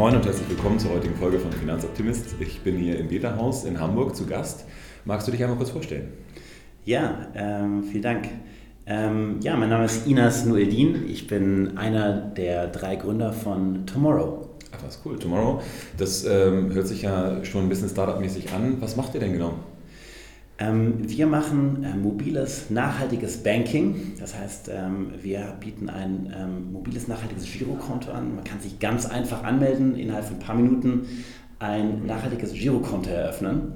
Moin und herzlich willkommen zur heutigen Folge von Finanzoptimist. Ich bin hier im Beta-Haus in Hamburg zu Gast. Magst du dich einmal kurz vorstellen? Ja, ähm, vielen Dank. Ähm, ja, mein Name ist Inas Nueldin. Ich bin einer der drei Gründer von Tomorrow. Ach, was cool. Tomorrow, das ähm, hört sich ja schon ein bisschen Startup-mäßig an. Was macht ihr denn genau? Ähm, wir machen äh, mobiles, nachhaltiges Banking. Das heißt, ähm, wir bieten ein ähm, mobiles, nachhaltiges Girokonto an. Man kann sich ganz einfach anmelden, innerhalb von ein paar Minuten ein nachhaltiges Girokonto eröffnen.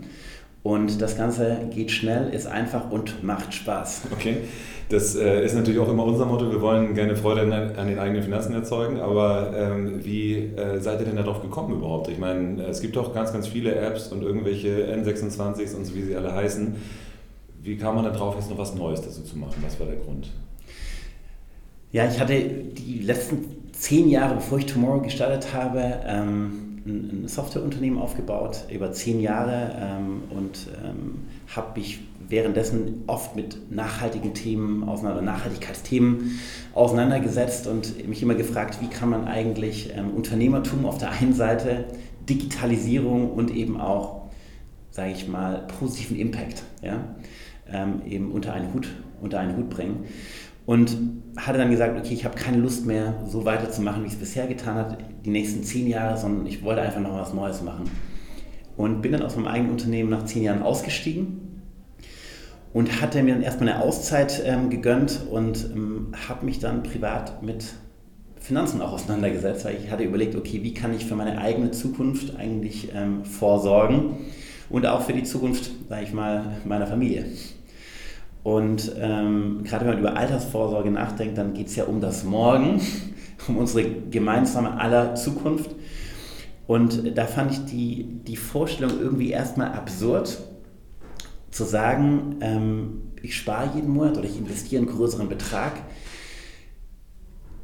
Und das Ganze geht schnell, ist einfach und macht Spaß. Okay, das äh, ist natürlich auch immer unser Motto. Wir wollen gerne Freude an, den eigenen Finanzen erzeugen. Aber ähm, wie äh, seid ihr denn darauf gekommen überhaupt? Ich meine, es gibt doch ganz, ganz viele Apps und irgendwelche N26s und so wie sie alle heißen. Wie kam man da drauf, jetzt noch was Neues dazu zu machen? Was war der Grund? Ja, ich hatte die letzten zehn Jahre, bevor ich Tomorrow gestartet habe, ähm, ein, Softwareunternehmen aufgebaut, über zehn Jahre ähm, und ähm, habe mich währenddessen oft mit nachhaltigen Themen, auseinander, Nachhaltigkeitsthemen auseinandergesetzt und mich immer gefragt, wie kann man eigentlich ähm, Unternehmertum auf der einen Seite, Digitalisierung und eben auch, sage ich mal, positiven Impact ja, ähm, eben unter einen Hut, unter einen Hut bringen. Und hatte dann gesagt, okay, ich habe keine Lust mehr, so weiterzumachen, wie ich es bisher getan habe, die nächsten zehn Jahre, sondern ich wollte einfach noch was Neues machen. Und bin dann aus meinem eigenen Unternehmen nach zehn Jahren ausgestiegen und hatte mir dann erstmal eine Auszeit ähm, gegönnt und ähm, habe mich dann privat mit Finanzen auch auseinandergesetzt, weil ich hatte überlegt, okay, wie kann ich für meine eigene Zukunft eigentlich ähm, vorsorgen und auch für die Zukunft, sage ich mal, meiner Familie. Und ähm, gerade wenn man über Altersvorsorge nachdenkt, dann geht es ja um das Morgen, um unsere gemeinsame aller Zukunft. Und da fand ich die, die Vorstellung irgendwie erstmal absurd, zu sagen, ähm, ich spare jeden Monat oder ich investiere einen größeren Betrag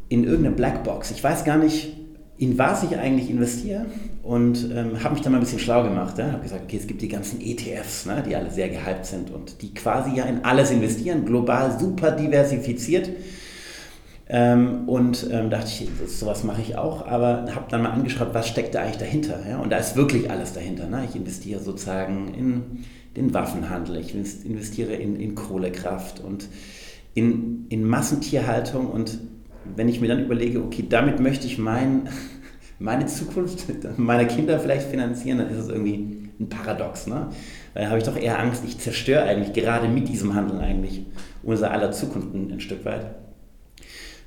in irgendeine Blackbox. Ich weiß gar nicht, in was ich eigentlich investiere und ähm, habe mich dann mal ein bisschen schlau gemacht. Ja? Habe gesagt, okay, es gibt die ganzen ETFs, ne, die alle sehr gehypt sind und die quasi ja in alles investieren, global super diversifiziert. Ähm, und ähm, dachte ich, sowas mache ich auch, aber habe dann mal angeschaut, was steckt da eigentlich dahinter. Ja? Und da ist wirklich alles dahinter. Ne? Ich investiere sozusagen in den Waffenhandel, ich investiere in, in Kohlekraft und in, in Massentierhaltung und wenn ich mir dann überlege, okay, damit möchte ich mein, meine Zukunft meiner Kinder vielleicht finanzieren, dann ist es irgendwie ein Paradox. Ne? Weil habe ich doch eher Angst, ich zerstöre eigentlich gerade mit diesem Handel eigentlich unser aller Zukunft ein, ein Stück weit.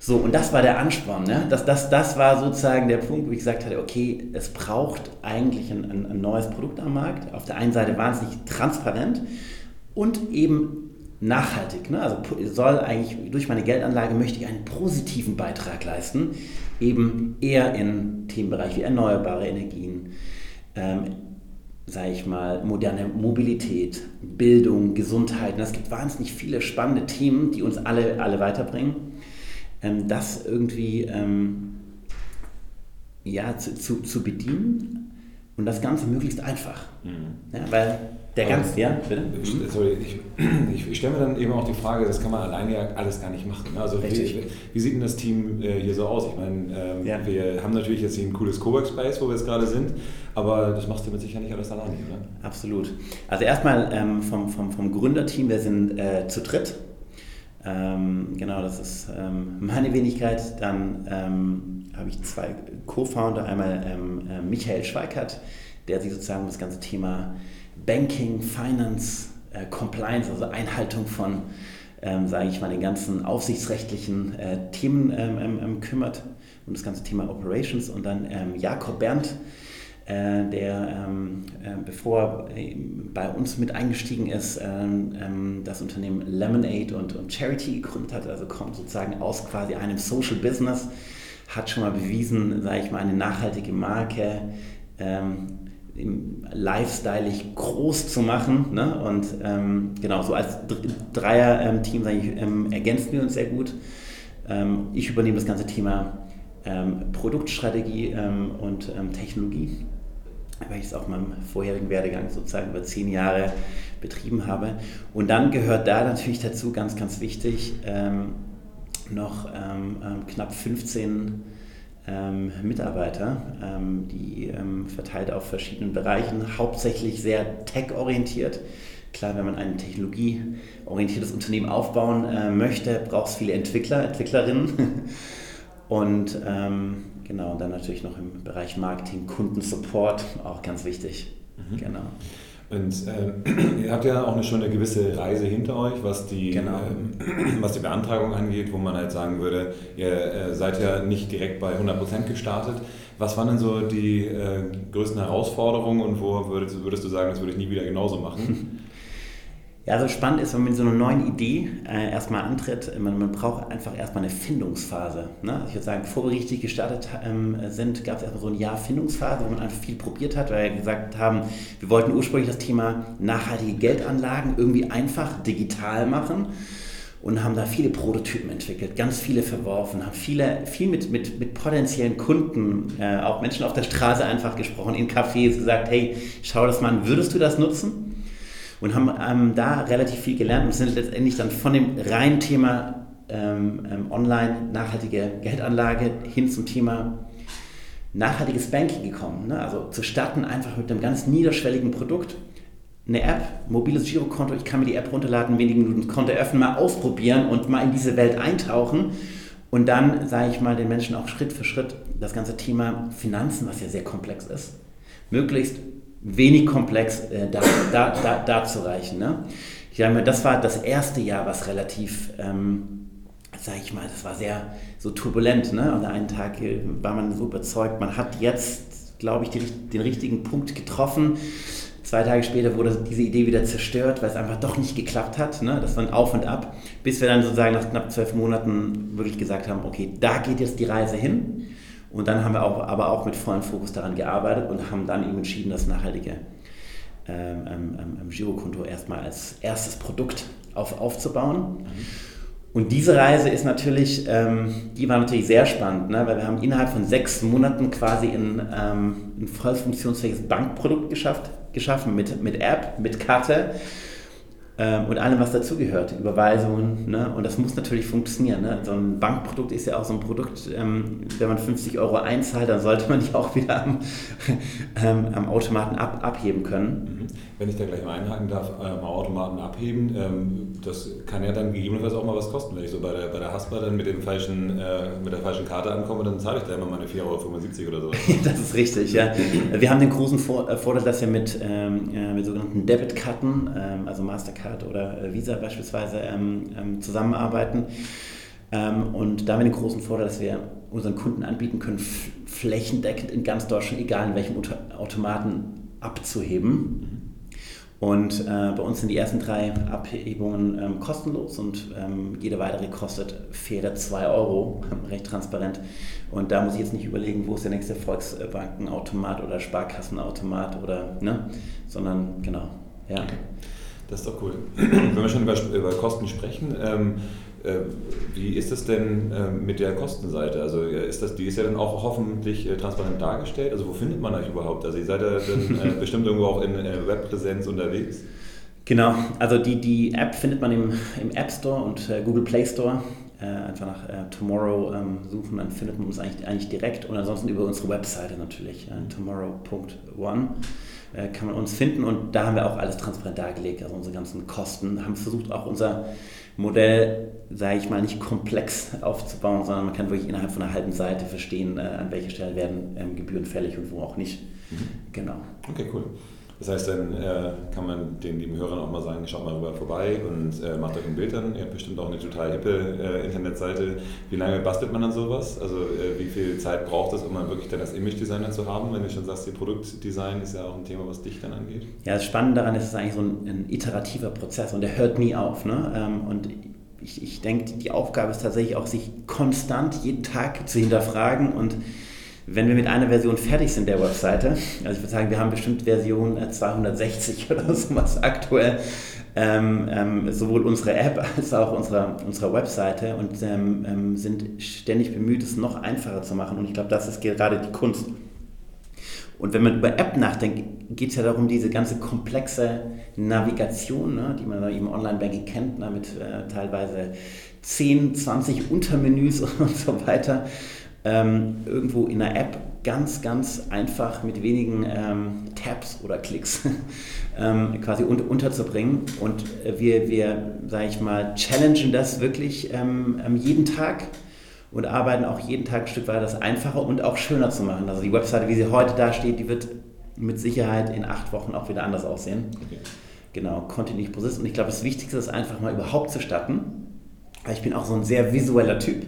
So, und das war der Ansporn. Ne? Das, das, das war sozusagen der Punkt, wo ich gesagt hatte, okay, es braucht eigentlich ein, ein, ein neues Produkt am Markt. Auf der einen Seite wahnsinnig transparent und eben nachhaltig. Ne? Also soll eigentlich durch meine Geldanlage möchte ich einen positiven Beitrag leisten, eben eher in Themenbereich wie erneuerbare Energien, ähm, sage ich mal, moderne Mobilität, Bildung, Gesundheit. Es gibt wahnsinnig viele spannende Themen, die uns alle, alle weiterbringen. Ähm, das irgendwie ähm, ja, zu, zu, zu bedienen und das Ganze möglichst einfach. Mhm. Ja, weil der ganz, ja, bitte? Sorry, ich, ich, ich stelle mir dann eben auch die Frage, das kann man alleine ja alles gar nicht machen. Ne? Also wie, wie, sieht denn das Team äh, hier so aus? Ich meine, ähm, ja. wir haben natürlich jetzt hier ein cooles Cowork Space, wo wir jetzt gerade sind, aber das machst du mit Sicherheit nicht alles alleine, oder? Absolut. Also erstmal ähm, vom, vom, vom Gründerteam, wir sind äh, zu dritt. Ähm, genau, das ist ähm, meine Wenigkeit. Dann ähm, habe ich zwei Co-Founder, einmal ähm, äh, Michael Schweikert, der sich sozusagen um das ganze Thema Banking, Finance, äh, Compliance, also Einhaltung von, ähm, sage ich mal, den ganzen aufsichtsrechtlichen äh, Themen ähm, ähm, ähm, kümmert und das ganze Thema Operations. Und dann ähm, Jakob Berndt, äh, der, ähm, äh, bevor er bei uns mit eingestiegen ist, das Unternehmen Lemonade und, und Charity gegründet hat, also kommt sozusagen aus quasi einem Social Business, hat schon mal bewiesen, sage ich mal, eine nachhaltige Marke lifestyleig groß zu machen. Ne? Und ähm, genau, so als Dreier-Team ähm, ergänzen wir uns sehr gut. Ähm, ich übernehme das ganze Thema ähm, Produktstrategie ähm, und ähm, Technologie, weil ich es auch in meinem vorherigen Werdegang sozusagen über zehn Jahre betrieben habe. Und dann gehört da natürlich dazu, ganz, ganz wichtig, noch knapp 15 ähm, Mitarbeiter, ähm, die ähm, verteilt auf verschiedenen Bereichen, hauptsächlich sehr tech-orientiert. Klar, wenn man ein technologieorientiertes Unternehmen aufbauen äh, möchte, braucht es viele Entwickler, Entwicklerinnen. Und ähm, genau, und dann natürlich noch im Bereich Marketing, Kundensupport, auch ganz wichtig. Mhm. Genau. Und äh, ihr habt ja auch eine, schon eine gewisse Reise hinter euch, was die, genau. äh, was die Beantragung angeht, wo man halt sagen würde, ihr äh, seid ja nicht direkt bei 100% gestartet. Was waren denn so die äh, größten Herausforderungen und wo würdest, würdest, du sagen, das würde ich nie wieder genauso machen? Ja, so spannend ist, wenn man mit so einer neuen Idee äh, erstmal antritt, man, man braucht einfach erstmal eine Findungsphase. Ne? Also ich würde sagen, bevor wir richtig gestartet ähm, sind, gab es erstmal so ein Jahr Findungsphase, wo man einfach viel probiert hat, weil wir gesagt haben, wir wollten ursprünglich das Thema nachhaltige Geldanlagen irgendwie einfach digital machen und haben da viele Prototypen entwickelt, ganz viele verworfen, haben viele, viel mit, mit, mit potenziellen Kunden, äh, auch Menschen auf der Straße einfach gesprochen, in Cafés gesagt, hey, schau das mal an, würdest du das nutzen? Und haben ähm, da relativ viel gelernt und sind letztendlich dann von dem reinen Thema ähm, ähm, online nachhaltige Geldanlage hin zum Thema nachhaltiges Banking gekommen. Ne? Also zu starten einfach mit einem ganz niederschwelligen Produkt. Eine App, mobiles Girokonto, ich kann mir die App runterladen, wenige Minuten Konto öffnen, mal ausprobieren und mal in diese Welt eintauchen. Und dann, sage ich mal, den Menschen auch Schritt für Schritt das ganze Thema Finanzen, was ja sehr komplex ist, möglichst wenig komplex äh, da, da, da, darzureichen. Ne? Das war das erste Jahr, was relativ, ähm, sage ich mal, das war sehr so turbulent. Ne? Und einen Tag war man so überzeugt, man hat jetzt, glaube ich, die, den richtigen Punkt getroffen. Zwei Tage später wurde diese Idee wieder zerstört, weil es einfach doch nicht geklappt hat. Ne? Das war ein Auf und Ab, bis wir dann sozusagen nach knapp zwölf Monaten wirklich gesagt haben, okay, da geht jetzt die Reise hin. Und dann haben wir auch, aber auch mit vollem Fokus daran gearbeitet und haben dann eben entschieden, das nachhaltige ähm, ähm, ähm Girokonto erstmal als erstes Produkt auf, aufzubauen. Mhm. Und diese Reise ist natürlich, ähm, die war natürlich sehr spannend, ne? weil wir haben innerhalb von sechs Monaten quasi ein, ähm, ein voll funktionsfähiges Bankprodukt geschafft, geschaffen mit, mit App, mit Karte ähm, und allem, was dazugehört, Überweisungen. Ne? Und das muss natürlich funktionieren. Ne? So ein Bankprodukt ist ja auch so ein Produkt, ähm, wenn man 50 Euro einzahlt, dann sollte man die auch wieder am, ähm, am Automaten ab, abheben können. Mhm. Wenn ich da gleich mal einhaken darf, äh, am Automaten abheben, ähm, das kann ja dann gegebenenfalls auch mal was kosten. Wenn ich so bei der, bei der Haspa dann mit, dem falschen, äh, mit der falschen Karte ankomme, dann zahle ich da immer meine 4,75 Euro oder so. das ist richtig, ja. Wir haben den großen äh, Vorteil, dass wir mit, ähm, mit sogenannten Debitkarten, ähm, also Mastercard, Mastercard oder äh, Visa beispielsweise ähm, ähm, zusammenarbeiten. Ähm, und da haben wir den großen Vorteil, dass wir unseren Kunden anbieten können, flächendeckend in ganz Deutschland, egal in welchem Automaten, abzuheben. Und äh, bei uns sind die ersten drei Abhebungen ähm, kostenlos und ähm, jede weitere kostet fair 2 Euro, recht transparent. Und da muss ich jetzt nicht überlegen, wo ist der nächste Volksbankenautomat oder Sparkassenautomat oder, ne, sondern genau, ja. Okay. Das ist doch cool. Wenn wir schon über, über Kosten sprechen, ähm, äh, wie ist es denn äh, mit der Kostenseite? Also ist das, die ist ja dann auch hoffentlich äh, transparent dargestellt. Also wo findet man euch überhaupt? Also ihr seid ja dann äh, bestimmt irgendwo auch in Webpräsenz unterwegs. Genau, also die, die App findet man im, im App Store und äh, Google Play Store. Äh, einfach nach Tomorrow ähm, suchen, dann findet man uns eigentlich, eigentlich direkt und ansonsten über unsere Webseite natürlich, tomorrow.one. Äh, kann man uns finden und da haben wir auch alles transparent dargelegt, also unsere ganzen Kosten, haben versucht auch unser Modell, sage ich mal, nicht komplex aufzubauen, sondern man kann wirklich innerhalb von einer halben Seite verstehen, äh, an welcher Stelle werden ähm, Gebühren fällig und wo auch nicht. Mhm. Genau. Okay, cool. Das heißt, dann äh, kann man den lieben Hörern auch mal sagen, schaut mal rüber vorbei und äh, macht euch ein Bild dann. Ihr habt bestimmt auch eine total hippe äh, Internetseite. Wie lange bastelt man dann sowas? Also äh, wie viel Zeit braucht es, um dann wirklich dann das Image-Designer zu haben? Wenn du schon sagst, ihr Produktdesign ist ja auch ein Thema, was dich dann angeht. Ja, das Spannende daran ist, es ist eigentlich so ein, ein iterativer Prozess und der hört nie auf. Ne? Ähm, und ich, ich denke, die Aufgabe ist tatsächlich auch, sich konstant jeden Tag zu hinterfragen und wenn wir mit einer Version fertig sind der Webseite, also ich würde sagen, wir haben bestimmt Version 260 äh, oder sowas aktuell, ähm, ähm, sowohl unsere App als auch unsere, unsere Webseite und ähm, ähm sind ständig bemüht, es noch einfacher zu machen. Und ich glaube, das ist gerade die Kunst. Und wenn man über App nachdenkt, geht es ja darum, diese ganze komplexe Navigation, ne, die man im Online-Banking kennt, ne, mit äh, teilweise 10, 20 Untermenüs und so weiter, ähm, irgendwo in einer App ganz, ganz einfach mit wenigen ähm, Tabs oder Klicks ähm, quasi un unterzubringen. Und wir, wir sage ich mal, challengen das wirklich ähm, ähm, jeden Tag und arbeiten auch jeden Tag ein Stück weiter, das einfacher und auch schöner zu machen. Also die Webseite, wie sie heute da steht, die wird mit Sicherheit in acht Wochen auch wieder anders aussehen. Okay. Genau, Continuous Process. Und ich glaube, das Wichtigste ist einfach mal überhaupt zu starten. Ich bin auch so ein sehr visueller Typ.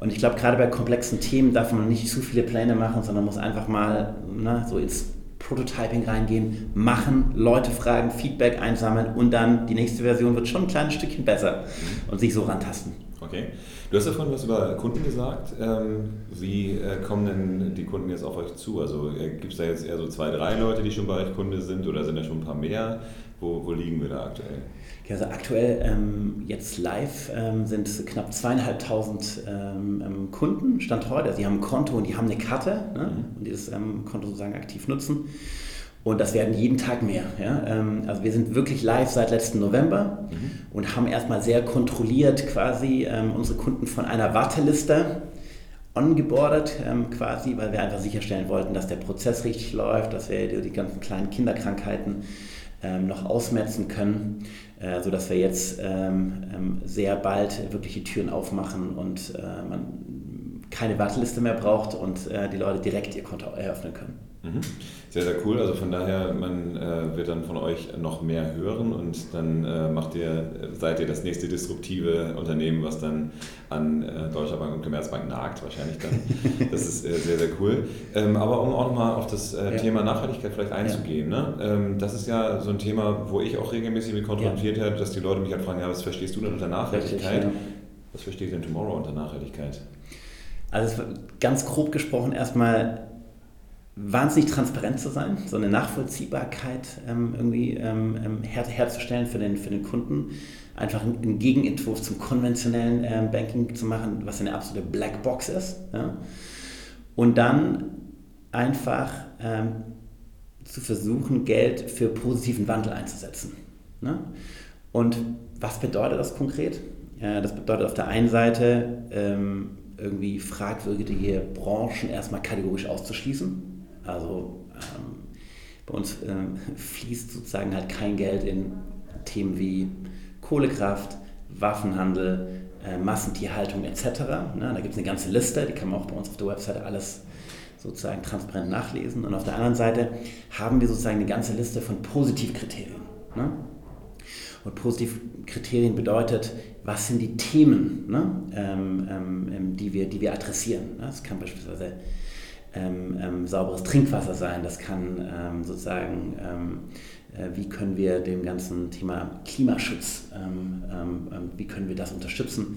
Und ich glaube, gerade bei komplexen Themen darf man nicht zu viele Pläne machen, sondern muss einfach mal ne, so ins Prototyping reingehen, machen, Leute fragen, Feedback einsammeln und dann die nächste Version wird schon ein kleines Stückchen besser mhm. und sich so rantasten. Okay. Du hast ja vorhin was über Kunden gesagt. Ähm, wie äh, kommen denn die Kunden jetzt auf euch zu? Also äh, gibt es da jetzt eher so zwei, drei Leute, die schon bei euch Kunde sind oder sind da schon ein paar mehr? Wo, wo liegen wir da aktuell? Also aktuell ähm, jetzt live ähm, sind knapp zweieinhalbtausend ähm, ähm, Kunden, Stand heute. Also die haben ein Konto und die haben eine Karte ne? mhm. und die das ähm, Konto sozusagen aktiv nutzen. Und das werden jeden Tag mehr. Ja? Ähm, also wir sind wirklich live seit letzten November mhm. und haben erstmal sehr kontrolliert quasi unsere Kunden von einer Warteliste ongeboardet quasi, weil wir einfach sicherstellen wollten, dass der Prozess richtig läuft, dass wir die ganzen kleinen Kinderkrankheiten noch ausmetzen können äh, sodass wir jetzt ähm, ähm, sehr bald wirklich die Türen aufmachen und äh, man keine Warteliste mehr braucht und äh, die Leute direkt ihr Konto eröffnen können. Mhm. Sehr, sehr cool. Also von daher, man äh, wird dann von euch noch mehr hören und dann äh, macht ihr, seid ihr das nächste disruptive Unternehmen, was dann an äh, Deutscher Bank und Commerzbank nagt, wahrscheinlich dann. Das ist äh, sehr, sehr cool. Ähm, aber um auch nochmal auf das äh, ja. Thema Nachhaltigkeit vielleicht einzugehen, ja. ne? Ähm, das ist ja so ein Thema, wo ich auch regelmäßig mit konfrontiert ja. werde, dass die Leute mich halt fragen, ja, was verstehst du denn unter Nachhaltigkeit? Richtig, was versteht denn Tomorrow unter Nachhaltigkeit? Also ganz grob gesprochen erstmal wahnsinnig transparent zu sein, so eine Nachvollziehbarkeit ähm, irgendwie ähm, ähm, her herzustellen für den, für den Kunden, einfach einen Gegenentwurf zum konventionellen ähm, Banking zu machen, was eine absolute Blackbox ist. Ja? Und dann einfach ähm, zu versuchen, Geld für positiven Wandel einzusetzen. Ne? Und was bedeutet das konkret? Ja, das bedeutet auf der einen Seite ähm, irgendwie fragwürdige Branchen erstmal kategorisch auszuschließen also ähm, bei uns äh, fließt sozusagen halt kein Geld in Themen wie Kohlekraft, Waffenhandel, äh, Massentierhaltung etc. Ne, da gibt es eine ganze Liste, die kann man auch bei uns auf der Webseite alles sozusagen transparent nachlesen. Und auf der anderen Seite haben wir sozusagen eine ganze Liste von Positivkriterien. Ne? Und Positivkriterien bedeutet, was sind die Themen, ne? ähm, ähm, die, wir, die wir adressieren. Ne? Das kann beispielsweise ähm, ähm, sauberes Trinkwasser sein, das kann ähm, sozusagen, ähm, äh, wie können wir dem ganzen Thema Klimaschutz, ähm, ähm, wie können wir das unterstützen.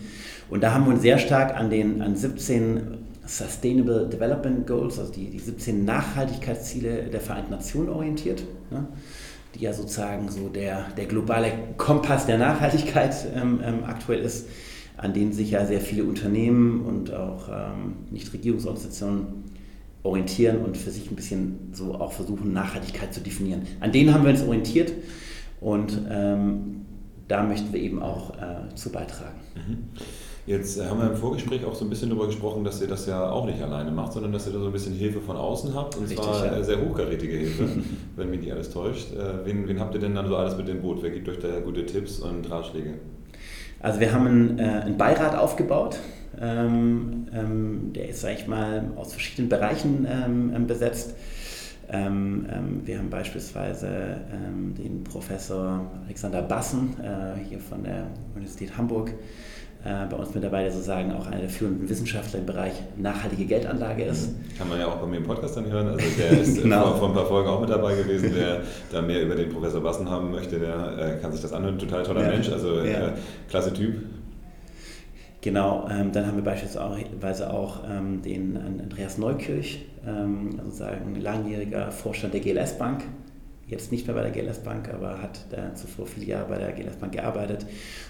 Und da haben wir uns sehr stark an den an 17 Sustainable Development Goals, also die, die 17 Nachhaltigkeitsziele der Vereinten Nationen orientiert. Ne? die ja sozusagen so der, der globale Kompass der Nachhaltigkeit aktuell ist, an denen sich ja sehr viele Unternehmen und auch Nichtregierungsorganisationen orientieren und für sich ein bisschen so auch versuchen, Nachhaltigkeit zu definieren. An denen haben wir uns orientiert und ähm, da möchten wir eben auch äh, zu beitragen. Mhm. Jetzt äh, haben wir im Vorgespräch auch so ein bisschen darüber gesprochen, dass ihr das ja auch nicht alleine macht, sondern dass ihr da so ein bisschen Hilfe von außen habt und Richtig, zwar ja. Äh, sehr hochkarätige Hilfe, wenn mich nicht alles täuscht. Äh, wen, wen, habt ihr denn dann so alles mit dem Boot? Wer gibt euch da gute Tipps und Ratschläge? Also wir haben einen, äh, einen Beirat aufgebaut, ähm, ähm, der ist, sag ich mal, aus verschiedenen Bereichen ähm, ähm besetzt. Ähm, ähm, wir haben beispielsweise den Professor Alexander Bassen äh, hier von der Universität Hamburg äh, bei uns mit dabei, der sozusagen auch einer der führenden Wissenschaftler im Bereich nachhaltige Geldanlage ist. Kann man ja auch bei mir im Podcast dann hören. Also der ist genau. vor, vor, ein paar Folgen auch mit dabei gewesen. Wer da mehr über den Professor Bassen haben möchte, der äh, kann sich das anhören. Total toller ja. Mensch, also ja. äh, klasse Typ. Genau, ähm, dann haben wir beispielsweise auch ähm, den Andreas Neukirch, ähm, sozusagen langjähriger Vorstand der GLS Bank, jetzt nicht mehr bei der GLS Bank, aber hat da zuvor viele Jahre bei der GLS Bank gearbeitet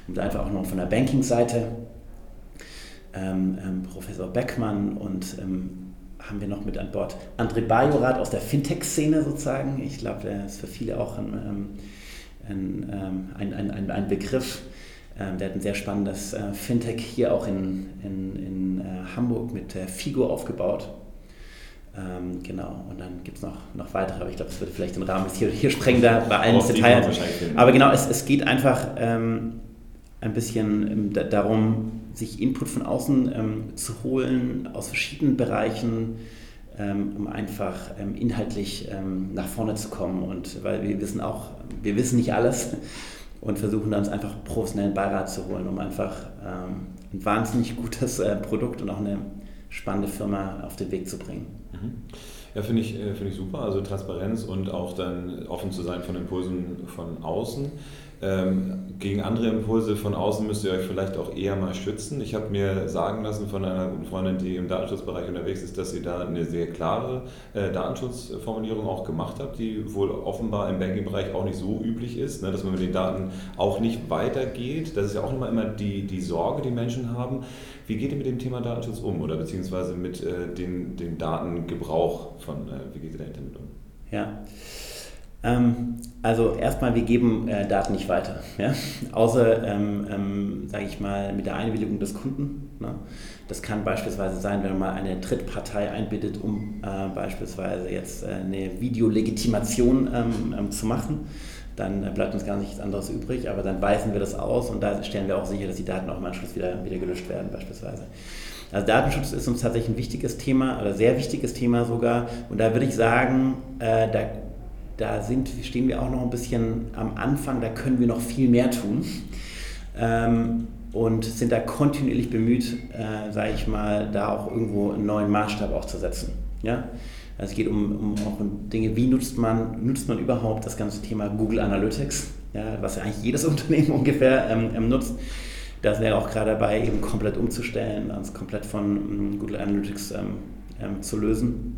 und einfach auch noch von der Banking-Seite. Ähm, ähm, Professor Beckmann und ähm, haben wir noch mit an Bord André Bajorat aus der Fintech-Szene sozusagen. Ich glaube, der ist für viele auch ein, ein, ein, ein Begriff Ähm, der hat ein sehr spannendes äh, Fintech hier auch in, in, in äh, Hamburg mit äh, Figo aufgebaut. Ähm, genau, und dann gibt es noch, noch weitere, aber ich glaube, das würde vielleicht den Rahmen hier, hier sprengen, da bei allen Details. Aber genau, es, es geht einfach ähm, ein bisschen ähm, darum, sich Input von außen ähm, zu holen aus verschiedenen Bereichen, ähm, um einfach ähm, inhaltlich nach vorne zu kommen. Und weil wir wissen auch, wir wissen nicht alles und versuchen uns einfach professionellen Beirat zu holen, um einfach ein wahnsinnig gutes äh, Produkt und auch eine spannende Firma auf den Weg zu bringen. Mhm. Ja, finde ich, äh, find ich super. Also Transparenz und auch dann offen zu sein von Impulsen von außen. Ähm, gegen andere Impulse von außen müsst ihr euch vielleicht auch eher mal schützen. Ich habe mir sagen lassen von einer guten Freundin, die im Datenschutzbereich unterwegs ist, dass sie da eine sehr klare äh, Datenschutzformulierung auch gemacht hat, die wohl offenbar im Banking-Bereich auch nicht so üblich ist, ne, dass man mit den Daten auch nicht weitergeht. Das ist ja auch immer, immer die, die Sorge, die Menschen haben. Wie geht ihr mit dem Thema Datenschutz um oder beziehungsweise mit äh, dem, dem Datengebrauch von, äh, wie geht ihr da damit um? Ja. Ähm, also erstmal, wir geben äh, Daten nicht weiter, ja? außer, ähm, ähm, sage ich mal, mit der Einwilligung des Kunden. Ne? Das kann beispielsweise sein, wenn man mal eine Drittpartei einbittet, um äh, beispielsweise jetzt äh, eine Videolegitimation ähm, ähm, zu machen. Dann äh, bleibt uns gar nichts anderes übrig, aber dann weisen wir das aus und da stellen wir auch sicher, dass die Daten auch im Anschluss wieder, wieder gelöscht werden beispielsweise. Also Datenschutz ist uns tatsächlich ein wichtiges Thema oder sehr wichtiges Thema sogar. Und da würde ich sagen, äh, da da sind, stehen wir auch noch ein bisschen am Anfang, da können wir noch viel mehr tun. Ähm, und sind da kontinuierlich bemüht, äh, sage ich mal, da auch irgendwo einen neuen Maßstab auch zu setzen. Ja? Also es geht um, um auch um Dinge, wie nutzt man, nutzt man überhaupt das ganze Thema Google Analytics, ja, was ja eigentlich jedes Unternehmen ungefähr ähm, ähm nutzt. Da sind wir auch gerade dabei, eben komplett umzustellen, uns komplett von ähm, Google Analytics ähm, ähm, zu lösen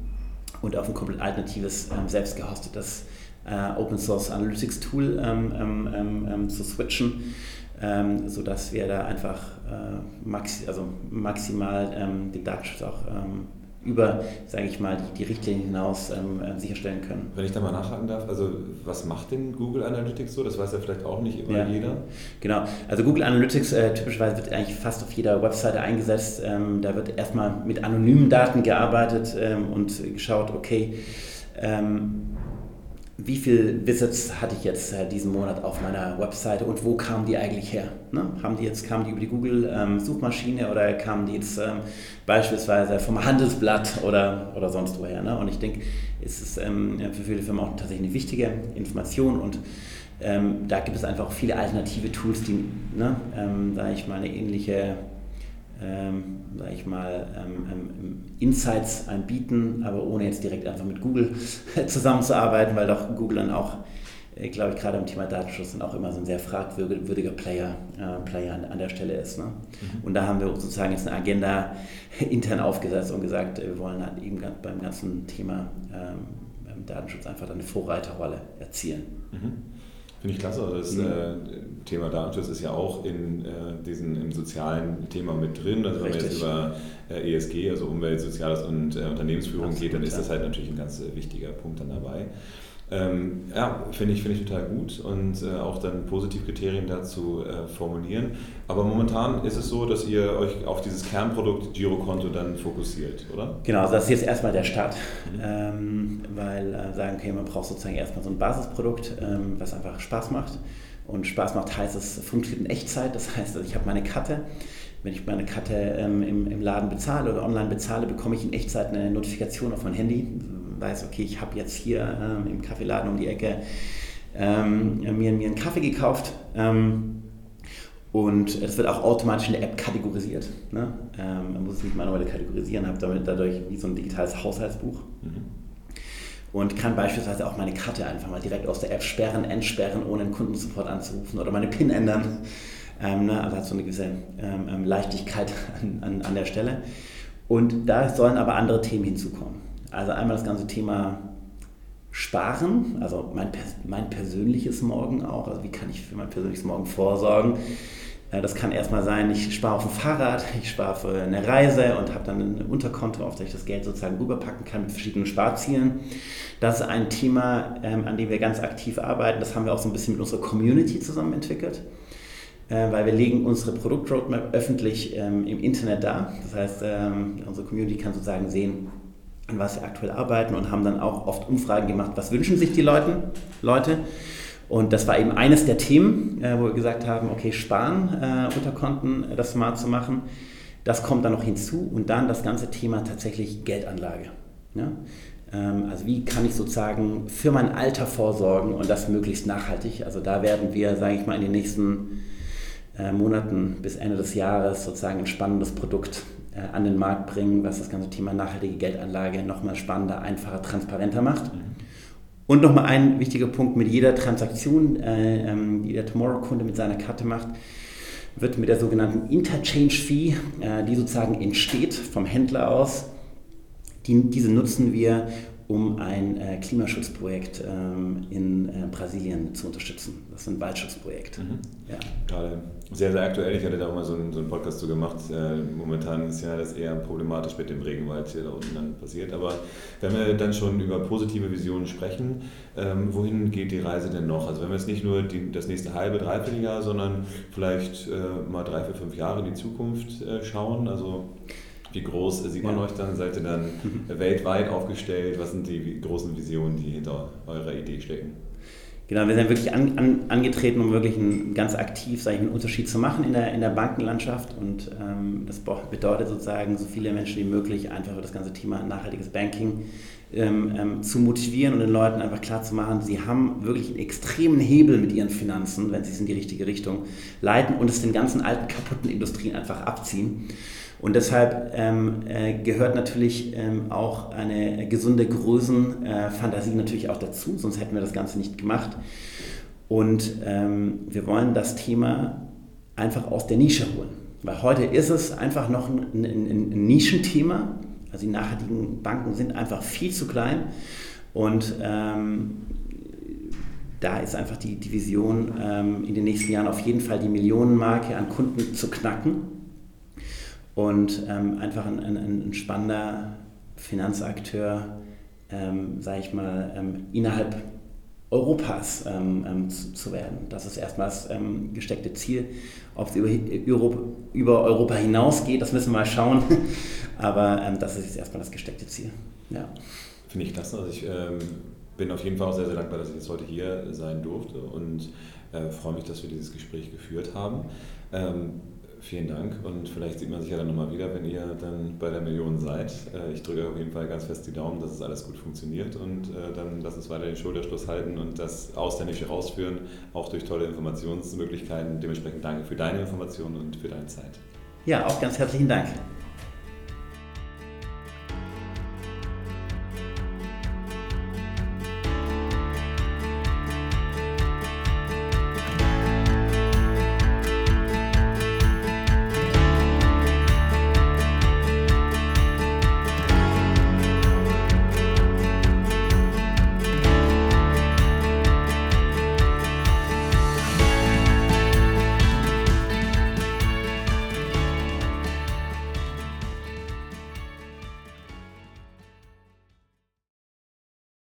und auf ein komplett alternatives, ähm, selbst gehostetes äh, Open Source Analytics Tool ähm, ähm, ähm, ähm zu switchen, ähm, sodass wir da einfach äh, maxi also maximal den Datenschutz auch über, sage ich mal, die, die Richtlinien hinaus ähm, äh, sicherstellen können. Wenn ich da mal nachhaken darf, also was macht denn Google Analytics so? Das weiß ja vielleicht auch nicht immer ja. jeder. Genau, also Google Analytics äh, typischerweise wird eigentlich fast auf jeder Webseite eingesetzt. Ähm, da wird erstmal mit anonymen Daten gearbeitet ähm, und geschaut, okay, ähm, wie viele Visits hatte ich jetzt äh, diesen Monat auf meiner Webseite und wo kamen die eigentlich her? Ne? Haben die jetzt, kamen die über die Google-Suchmaschine ähm, oder kamen die jetzt ähm, beispielsweise vom Handelsblatt oder, oder sonst woher? Ne? Und ich denke, es ist ähm, für viele Firmen auch tatsächlich eine wichtige Information und ähm, da gibt es einfach auch viele alternative Tools, die, ne, ähm, sage ich mal, eine ähnliche ähm, ich mal, ähm, ähm, Insights anbieten, aber ohne jetzt direkt einfach mit Google zusammenzuarbeiten, weil doch Google dann auch, äh, glaube ich, gerade im Thema Datenschutz dann auch immer so ein sehr fragwürdiger Player, äh, Player an, an, der Stelle ist. Ne? Mhm. Und da haben wir sozusagen jetzt eine Agenda intern aufgesetzt und gesagt, wir wollen halt eben beim ganzen Thema ähm, Datenschutz einfach eine Vorreiterrolle erzielen. Mhm. Finde ich klasse. Das mhm. äh, Thema Datenschutz ist ja auch in äh, diesem im sozialen Thema mit drin. Also wenn man jetzt über äh, ESG, also Umwelt, Soziales und äh, Unternehmensführung Absolut, geht, dann ist das halt natürlich ein ganz äh, wichtiger Punkt dann dabei. Ähm, ja, finde ich, find ich total gut und äh, auch dann Positivkriterien dazu äh, formulieren. Aber momentan ist es so, dass ihr euch auf dieses Kernprodukt Girokonto dann fokussiert, oder? Genau, also das ist jetzt erstmal der Start, mhm. ähm, weil äh, sagen, okay, man braucht sozusagen erstmal so ein Basisprodukt, ähm, was einfach Spaß macht. Und Spaß macht heißt, es funktioniert in Echtzeit. Das heißt, also ich habe meine Karte. Wenn ich meine Karte ähm, im, im Laden bezahle oder online bezahle, bekomme ich in Echtzeit eine Notifikation auf mein Handy, weiß, okay, ich habe jetzt hier ähm, im Kaffeeladen um die Ecke ähm, mir, mir einen Kaffee gekauft. Ähm, und es wird auch automatisch in der App kategorisiert. Ne? Ähm, man muss es nicht manuell kategorisieren, habe damit dadurch wie so ein digitales Haushaltsbuch. Mhm. Und kann beispielsweise auch meine Karte einfach mal direkt aus der App sperren, entsperren, ohne einen Kundensupport anzurufen oder meine PIN ändern. Ähm, ne? Also hat so eine gewisse ähm, ähm, Leichtigkeit an, an, an der Stelle. Und da sollen aber andere Themen hinzukommen. Also einmal das ganze Thema Sparen, also mein, mein persönliches Morgen auch, also wie kann ich für mein persönliches Morgen vorsorgen. Äh, das kann erstmal sein, ich spare auf dem Fahrrad, ich spare für eine Reise und habe dann ein Unterkonto, auf das ich das Geld sozusagen rüberpacken kann mit verschiedenen Sparzielen. Das ist ein Thema, ähm, an dem wir ganz aktiv arbeiten. Das haben wir auch so ein bisschen mit unserer Community zusammen entwickelt. äh, weil wir legen unsere Produktroadmap öffentlich ähm, im Internet dar. Das heißt, ähm, unsere Community kann sozusagen sehen, an was wir aktuell arbeiten und haben dann auch oft Umfragen gemacht, was wünschen sich die Leute. Leute. Und das war eben eines der Themen, äh, wo wir gesagt haben, okay, sparen äh, Unterkonten, das smart zu machen. Das kommt dann noch hinzu und dann das ganze Thema tatsächlich Geldanlage. Ja? Ähm, also wie kann ich sozusagen für mein Alter vorsorgen und das möglichst nachhaltig. Also da werden wir, sage ich mal, in den nächsten äh, Monaten bis Ende des Jahres sozusagen ein spannendes Produkt äh, an den Markt bringen, was das ganze Thema nachhaltige Geldanlage nochmal spannender, einfacher, transparenter macht. Mhm. Und nochmal ein wichtiger Punkt, mit jeder Transaktion, äh, ähm, die der Tomorrow-Kunde mit seiner Karte macht, wird mit der sogenannten Interchange-Fee, äh, die sozusagen entsteht vom Händler aus, die, diese nutzen wir, um ein äh, Klimaschutzprojekt ähm, in äh, Brasilien zu unterstützen. Das ist ein Waldschutzprojekt. Mhm. Ja. Gerade sehr, sehr aktuell. Ich hatte da auch mal so einen, so einen Podcast zu gemacht. Äh, momentan ist ja das eher problematisch mit dem Regenwald hier da unten dann passiert. Aber wenn wir dann schon über positive Visionen sprechen, ähm, wohin geht die Reise denn noch? Also wenn wir jetzt nicht nur die, das nächste halbe, dreiviertel Jahr, sondern vielleicht äh, mal drei, vier, fünf Jahre in die Zukunft äh, schauen. Also wie groß sieht man ja. euch dann? Seid ihr dann weltweit aufgestellt? Was sind die großen Visionen, die hinter eurer Idee stecken? Genau, wir sind wirklich an, an, angetreten, um wirklich einen, ganz aktiv ich, einen Unterschied zu machen in der, in der Bankenlandschaft. Und ähm, das bedeutet sozusagen, so viele Menschen wie möglich einfach für das ganze Thema nachhaltiges Banking ähm, ähm, zu motivieren und den Leuten einfach klar zu machen, sie haben wirklich einen extremen Hebel mit ihren Finanzen, wenn sie es in die richtige Richtung leiten und es den ganzen alten kaputten Industrien einfach abziehen. Und deshalb ähm, äh, gehört natürlich ähm, auch eine gesunde Größenfantasie äh, natürlich auch dazu, sonst hätten wir das Ganze nicht gemacht. Und ähm, wir wollen das Thema einfach aus der Nische holen. Weil heute ist es einfach noch ein, ein, ein Nischenthema. Also die nachhaltigen Banken sind einfach viel zu klein. Und ähm, da ist einfach die, die Vision, ähm, in den nächsten Jahren auf jeden Fall die Millionenmarke an Kunden zu knacken und ähm, einfach ein, ein, ein, spannender Finanzakteur, ähm, sage ich mal, ähm, innerhalb Europas ähm, ähm, zu, zu, werden. Das ist erstmal das ähm, gesteckte Ziel. Ob es über, Europa, über Europa hinausgeht, das müssen wir mal schauen. Aber das ist jetzt erstmal das gesteckte Ziel. Ja. Finde ich klasse. Also ich bin auf jeden Fall auch sehr, sehr dankbar, dass ich jetzt heute hier sein durfte und äh, freue mich, dass wir dieses Gespräch geführt haben. Vielen Dank und vielleicht sieht man sich ja dann nochmal wieder, wenn ihr dann bei der Million seid. Äh, ich drücke auf jeden Fall ganz fest die Daumen, dass es alles gut funktioniert und äh, dann lass uns weiter den Schulterschluss halten und das aus der Nische rausführen, auch durch tolle Informationsmöglichkeiten. Dementsprechend danke für deine Informationen und für deine Zeit. Ja, auch ganz herzlichen Dank.